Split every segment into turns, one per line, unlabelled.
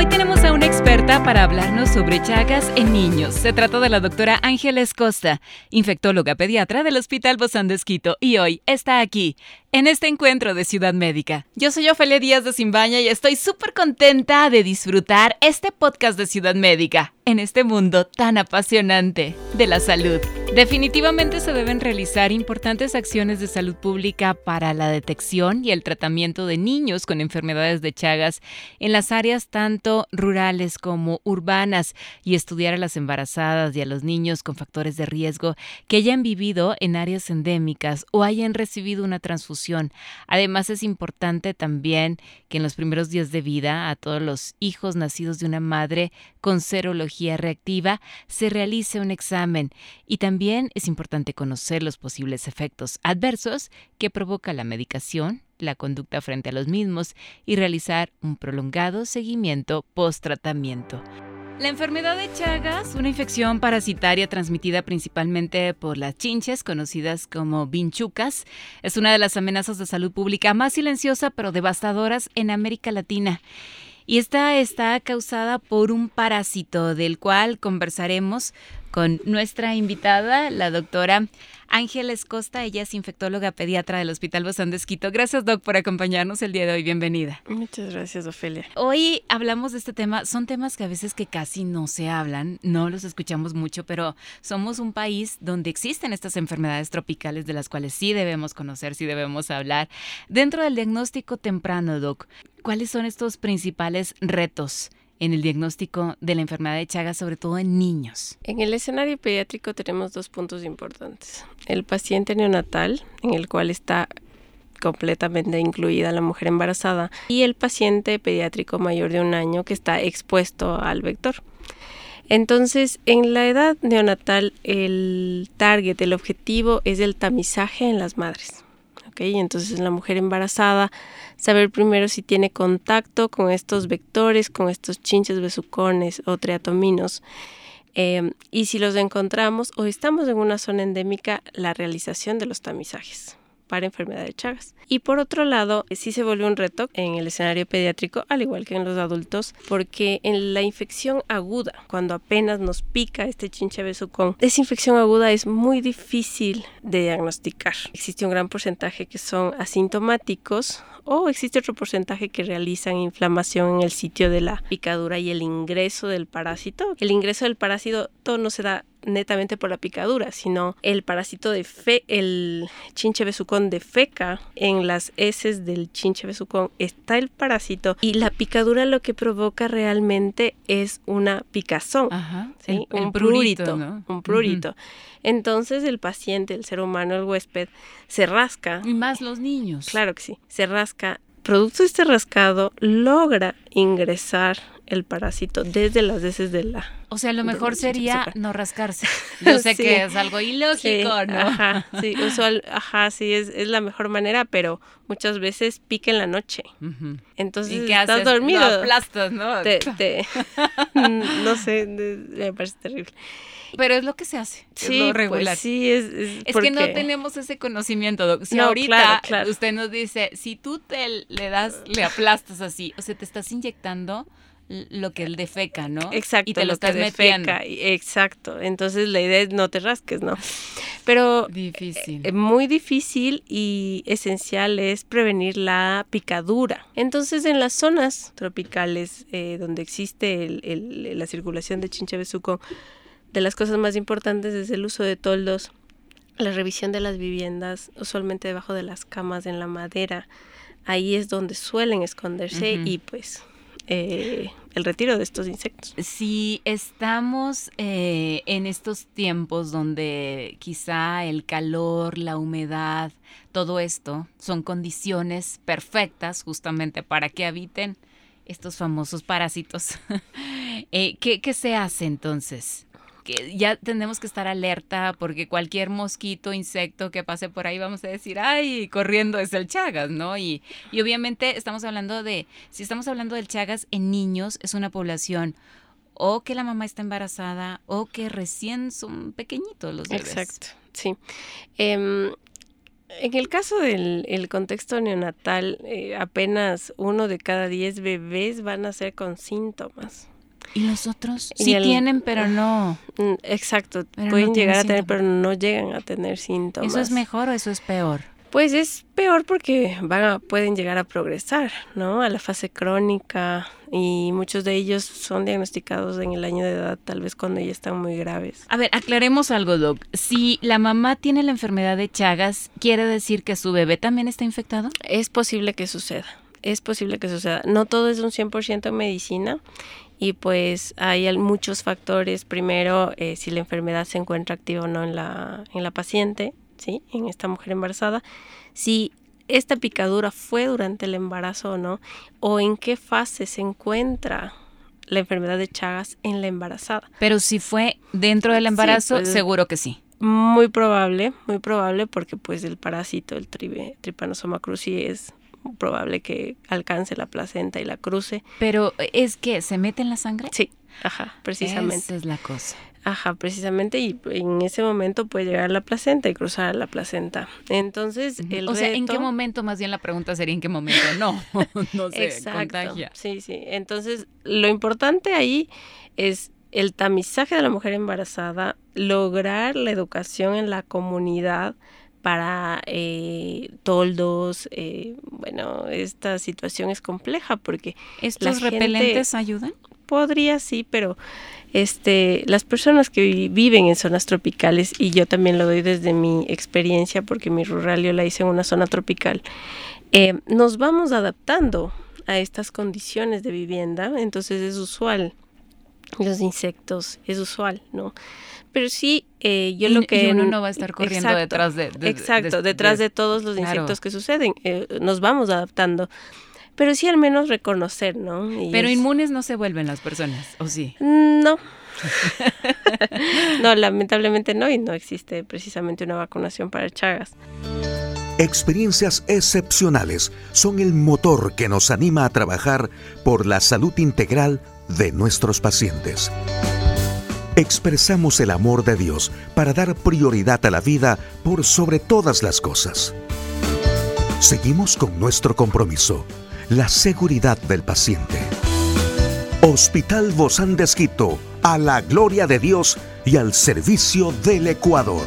Hoy tenemos a una experta para hablarnos sobre chagas en niños. Se trata de la doctora Ángeles Costa, infectóloga pediatra del Hospital Bozán de Esquito, y hoy está aquí, en este encuentro de Ciudad Médica. Yo soy Ofelia Díaz de Simbaña y estoy súper contenta de disfrutar este podcast de Ciudad Médica en este mundo tan apasionante de la salud. Definitivamente se deben realizar importantes acciones de salud pública para la detección y el tratamiento de niños con enfermedades de Chagas en las áreas tanto rurales como urbanas y estudiar a las embarazadas y a los niños con factores de riesgo que hayan vivido en áreas endémicas o hayan recibido una transfusión. Además es importante también que en los primeros días de vida a todos los hijos nacidos de una madre con serología reactiva se realice un examen y también también es importante conocer los posibles efectos adversos que provoca la medicación, la conducta frente a los mismos y realizar un prolongado seguimiento post-tratamiento. La enfermedad de Chagas, una infección parasitaria transmitida principalmente por las chinches, conocidas como vinchucas, es una de las amenazas de salud pública más silenciosa pero devastadoras en América Latina. Y esta está causada por un parásito del cual conversaremos con nuestra invitada, la doctora Ángeles Costa. Ella es infectóloga pediatra del Hospital Bozán de Esquito. Gracias, Doc, por acompañarnos el día de hoy. Bienvenida.
Muchas gracias, Ofelia.
Hoy hablamos de este tema. Son temas que a veces que casi no se hablan, no los escuchamos mucho, pero somos un país donde existen estas enfermedades tropicales de las cuales sí debemos conocer, sí debemos hablar. Dentro del diagnóstico temprano, Doc, ¿cuáles son estos principales retos? En el diagnóstico de la enfermedad de Chagas, sobre todo en niños?
En el escenario pediátrico tenemos dos puntos importantes. El paciente neonatal, en el cual está completamente incluida la mujer embarazada, y el paciente pediátrico mayor de un año que está expuesto al vector. Entonces, en la edad neonatal, el target, el objetivo es el tamizaje en las madres. Entonces la mujer embarazada, saber primero si tiene contacto con estos vectores, con estos chinches besucones o triatominos. Em, y si los encontramos o estamos en una zona endémica, la realización de los tamizajes para enfermedad de Chagas. Y por otro lado, sí se vuelve un reto en el escenario pediátrico, al igual que en los adultos, porque en la infección aguda, cuando apenas nos pica este chinche besucón, esa infección aguda es muy difícil de diagnosticar. Existe un gran porcentaje que son asintomáticos o existe otro porcentaje que realizan inflamación en el sitio de la picadura y el ingreso del parásito. El ingreso del parásito no se da netamente por la picadura, sino el parásito de fe, el chinche besucón defeca en las heces del chinche besucón está el parásito y la picadura lo que provoca realmente es una picazón, un prurito, un prurito. Entonces el paciente, el ser humano, el huésped, se rasca.
Y más los niños.
Claro que sí, se rasca. Producto de este rascado logra ingresar el parásito desde las heces de la...
O sea, lo mejor sería no rascarse. Yo sé que es algo ilógico, ¿no?
Ajá, sí, usual, ajá, sí, es, es, la mejor manera, pero muchas veces pica en la noche. Entonces, ¿Y estás dormido. Lo
aplastas, ¿no?
Te, no sé, me parece terrible.
Pero es lo que se hace,
sí,
es lo pues regular.
sí, es,
es, que no tenemos ese conocimiento, Si ahorita usted nos dice, si tú te le das, le aplastas así, o sea, te estás inyectando lo que él defeca, ¿no?
Exacto.
Y te lo, estás metiendo.
Exacto. Entonces la idea es no te rasques, ¿no? Pero
difícil.
Eh, muy difícil y esencial es prevenir la picadura. Entonces en las zonas tropicales eh, donde existe el, la circulación de chinche besuco, de las cosas más importantes es el uso de toldos, la revisión de las viviendas, usualmente debajo de las camas en la madera. Ahí es donde suelen esconderse y pues eh, el retiro de estos insectos.
Si estamos eh, en estos tiempos donde quizá el calor, la humedad, todo esto son condiciones perfectas justamente para que habiten estos famosos parásitos, eh, ¿qué, ¿qué se hace entonces? Que ya tenemos que estar alerta porque cualquier mosquito, insecto que pase por ahí vamos a decir, ay, corriendo es el Chagas, ¿no? Y, y obviamente estamos hablando de, si estamos hablando del Chagas en niños, es una población o que la mamá está embarazada o que recién son pequeñitos los bebés.
Exacto, sí. Em, en el caso del el contexto neonatal, eh, apenas uno de cada diez bebés van a ser con síntomas.
¿Y los otros? Sí
el-
tienen, pero no.
Mm, Exacto,
Pero
pueden llegar a tener,
síntomas.
pero no llegan a tener síntomas.
¿Eso es mejor o eso es peor?
Pues es peor porque van a- pueden llegar a progresar, ¿no? A la fase crónica y muchos de ellos son diagnosticados en el año de edad, tal vez cuando ya están muy graves.
A ver, aclaremos algo, Doc. Si la mamá tiene la enfermedad de Chagas, ¿quiere decir que su bebé también está infectado?
Es posible que suceda, es posible que suceda. No todo es un 100% en medicina y pues hay muchos factores. Primero, eh, si la enfermedad se encuentra activa o no en la, en la paciente, ¿sí? En esta mujer embarazada. Si esta picadura fue durante el embarazo o no, o en qué fase se encuentra la enfermedad de Chagas en la embarazada.
Pero si fue dentro del embarazo,
pues-
seguro que sí.
Muy probable, muy probable porque pues el parásito, el tribe- Trypanosoma cruzi es probable que alcance la placenta y la cruce.
Pero es que se mete en la sangre.
Sí, ajá, precisamente.
Esa es la cosa.
Ajá, precisamente y en ese momento puede llegar a la placenta y cruzar a la placenta. Entonces, el
o sea, ¿en qué momento? Más bien la pregunta sería ¿en qué momento? No, no se
Exacto.
contagia.
Sí, sí. Entonces, lo importante ahí es el tamizaje de la mujer embarazada, lograr la educación en la comunidad para eh, toldos. eh, bueno, esta situación es compleja porque
¿Estos repelentes ayudan?
podría sí, pero este, las personas que vi- viven en zonas tropicales, y yo también lo doy desde mi experiencia, porque mi rural yo la hice en una zona tropical, eh, nos vamos adaptando a estas condiciones de vivienda, entonces es usual. Los insectos, es usual, ¿no? Pero sí, eh, yo
Y-
lo que...
y uno no va a estar corriendo
Exacto,
detrás de, de-
Exacto,
de-
detrás
de-
de todos los
claro.
insectos que suceden, eh, nos vamos adaptando. Pero sí al menos reconocer, ¿no? Y
Pero
es-
inmunes no se vuelven las personas, ¿o sí?
no. no, lamentablemente no, y no existe precisamente una vacunación para Chagas.
Experiencias excepcionales son el motor que nos anima a trabajar por la salud integral de nuestros pacientes. Expresamos el amor de Dios para dar prioridad a la vida por sobre todas las cosas. Seguimos con nuestro compromiso, la seguridad del paciente. Hospital Bozán de Esquito, a la gloria de Dios y al servicio del Ecuador.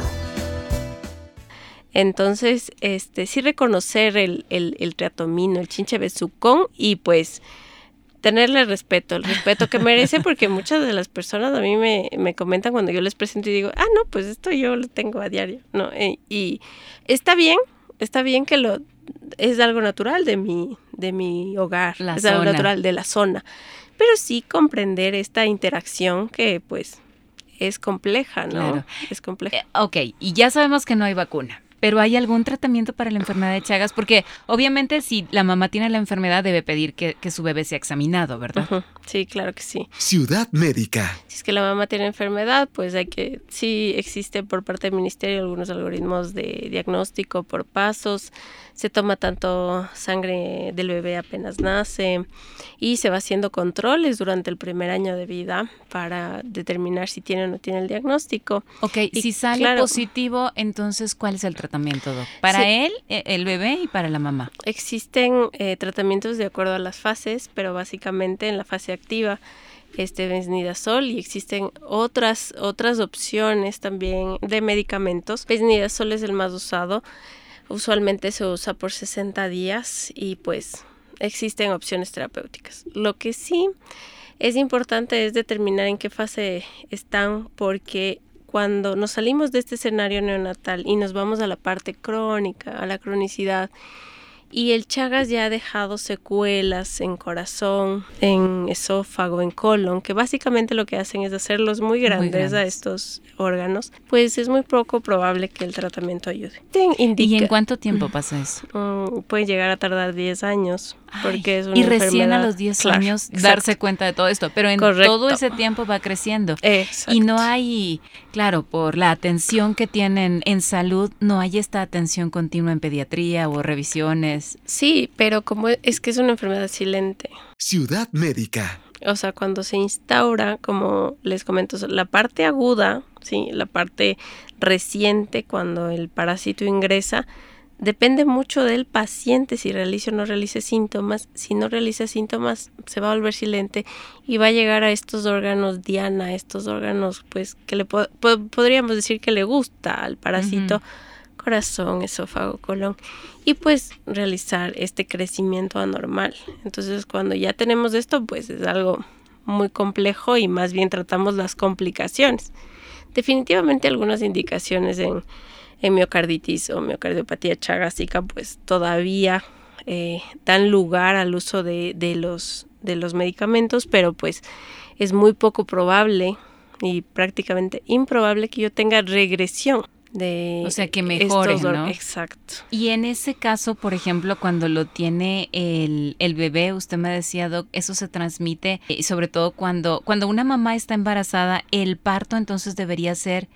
Entonces, este, sí reconocer el, el, el triatomino, el chinche besucón y pues tenerle respeto, el respeto que merece, porque muchas de las personas a mí me, me comentan cuando yo les presento y digo, ah, no, pues esto yo lo tengo a diario, ¿no? Eh, y está bien, está bien que lo es algo natural de mi, de mi hogar,
La
es algo natural de la zona, pero sí comprender esta interacción que pues es compleja, ¿no?
Claro.
Es compleja.
Eh, ok, y ya sabemos que no hay vacuna. Pero ¿hay algún tratamiento para la enfermedad de Chagas? Porque obviamente si la mamá tiene la enfermedad debe pedir que, que su bebé sea examinado, ¿verdad?
Sí, claro que sí.
Ciudad Médica.
Si es que la mamá tiene enfermedad, pues hay que, sí existe por parte del ministerio algunos algoritmos de diagnóstico por pasos. Se toma tanto sangre del bebé apenas nace y se va haciendo controles durante el primer año de vida para determinar si tiene o no tiene el diagnóstico.
Ok,
Y
si sale
claro.
positivo, entonces ¿cuál es el tratamiento, Doc? Para
Sí.
él, eh, el bebé y para la mamá.
Existen eh, tratamientos de acuerdo a las fases, pero básicamente en la fase activa este benznidazol y existen otras otras opciones también de medicamentos. Benznidazol es el más usado. Usualmente se usa por 60 días y pues existen opciones terapéuticas. Lo que sí es importante es determinar en qué fase están porque cuando nos salimos de este escenario neonatal y nos vamos a la parte crónica, a la cronicidad, y el Chagas ya ha dejado secuelas en corazón, en esófago, en colon, que básicamente lo que hacen es hacerlos muy grandes, a
grandes.
estos órganos, pues es muy poco probable que el tratamiento ayude.
¿Y en cuánto tiempo pasa eso?
Mm, puede llegar a tardar 10 años porque
Ay,
es una
y recién a los 10
Claro,
años
exacto.
darse cuenta de todo esto, pero en
Correcto.
todo ese tiempo va creciendo.
Exacto.
Y no hay, claro, por la atención que tienen en salud, no hay esta atención continua en pediatría o revisiones.
Sí, pero como es que es una enfermedad silente.
Ciudad Médica.
O sea, cuando se instaura, como les comento, la parte aguda, ¿sí? la parte reciente, cuando el parásito ingresa, depende mucho del paciente si realiza o no realiza síntomas. Si no realiza síntomas, se va a volver silente y va a llegar a estos órganos diana, estos órganos, pues, que le podríamos decir que le gusta al parásito. Corazón, esófago, colon, y pues realizar este crecimiento anormal. Entonces, cuando ya tenemos esto, pues es algo muy complejo y más bien tratamos las complicaciones. Definitivamente algunas indicaciones en en miocarditis o miocardiopatía chagásica, pues todavía eh, dan lugar al uso de, los, de los medicamentos, pero pues es muy poco probable y prácticamente improbable que yo tenga regresión de
o sea que mejore ¿no?
exacto
y en ese caso por ejemplo cuando lo tiene el, el bebé usted me decía doc eso se transmite y sobre todo cuando cuando una mamá está embarazada el parto entonces debería ser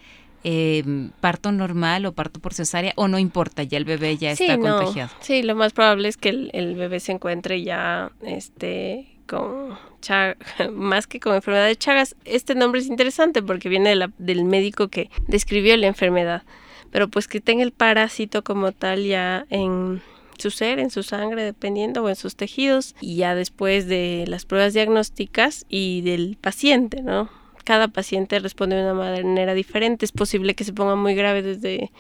eh, parto normal o parto por cesárea o no importa, ya el bebé ya está contagiado.
Sí, lo más probable es que el, bebé se encuentre ya este con más que con enfermedad de Chagas. Este nombre es interesante porque viene del médico que describió la enfermedad, pero pues que tenga el parásito como tal ya en su ser, en su sangre, dependiendo, o en sus tejidos, y ya después de las pruebas diagnósticas y del paciente, ¿no? cada paciente responde de una manera diferente. Es posible que se ponga muy grave desde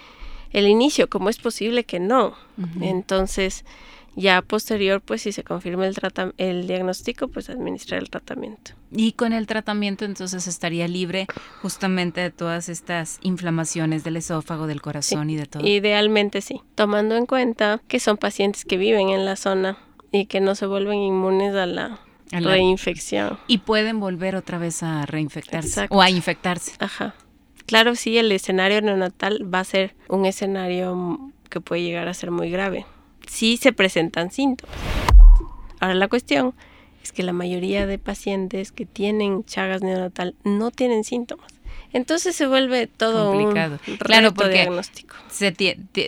el inicio, como es posible que no. Entonces, ya posterior, pues si se confirma el, el diagnóstico, pues administrar el tratamiento.
Y con el tratamiento entonces estaría libre justamente de todas estas inflamaciones del esófago, del corazón y de todo.
Idealmente sí, tomando en cuenta que son pacientes que viven en la zona y que no se vuelven inmunes a la reinfección.
Y pueden volver otra vez a reinfectarse o a infectarse.
Ajá. Claro, sí, el escenario neonatal va a ser un escenario que puede llegar a ser muy grave. Sí se presentan síntomas. Ahora la cuestión es que la mayoría de pacientes que tienen chagas neonatal no tienen síntomas. Entonces se vuelve todo complicado. Un claro, porque diagnóstico.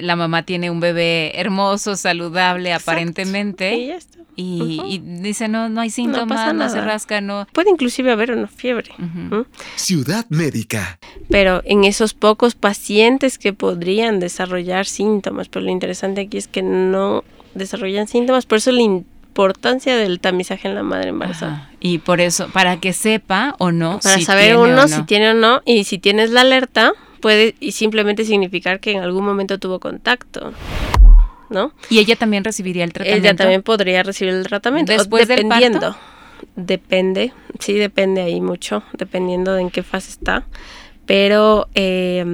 la mamá tiene un bebé hermoso, saludable, aparentemente.
Y ya está.
Y, dice, no, no hay síntomas, no, se rasca, no.
Puede inclusive haber una fiebre.
Ciudad médica.
Pero en esos pocos pacientes que podrían desarrollar síntomas, pero lo interesante aquí es que no desarrollan síntomas, por eso la importancia del tamizaje en la madre embarazada.
Y por eso, para que sepa o no.
Para saber uno si tiene o no, y si tienes la alerta, puede y simplemente significar que en algún momento tuvo contacto. ¿no?
Y ella también recibiría el tratamiento.
Ella también podría recibir el tratamiento.
Después dependiendo. Del
Depende, sí depende ahí mucho, dependiendo de en qué fase está. Pero eh,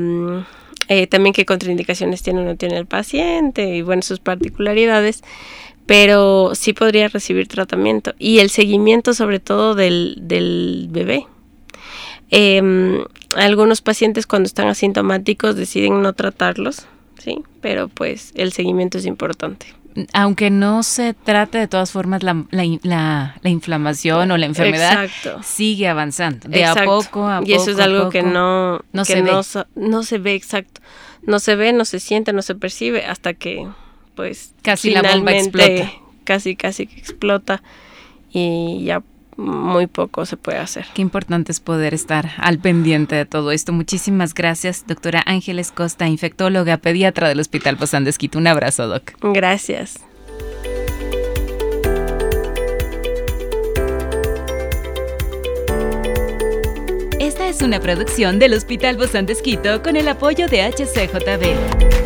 eh, también qué contraindicaciones tiene o no tiene el paciente y bueno, sus particularidades. Pero sí podría recibir tratamiento. Y el seguimiento sobre todo del, del bebé. Em, algunos pacientes cuando están asintomáticos deciden no tratarlos sí, pero pues el seguimiento es importante.
Aunque no se trate de todas formas la, la, la, inflamación o la enfermedad, sigue avanzando de a poco a poco.
Y eso es algo que no, no se ve. No, se ve, exacto. No se ve, no se siente, no se percibe hasta que pues
casi la bomba explota.
Casi, casi que explota y ya muy poco se puede hacer.
Qué importante es poder estar al pendiente de todo esto. Muchísimas gracias, doctora Ángeles Costa, infectóloga pediatra del Hospital de Un abrazo, doc.
Gracias.
Esta es una producción del Hospital de con el apoyo de HCJB.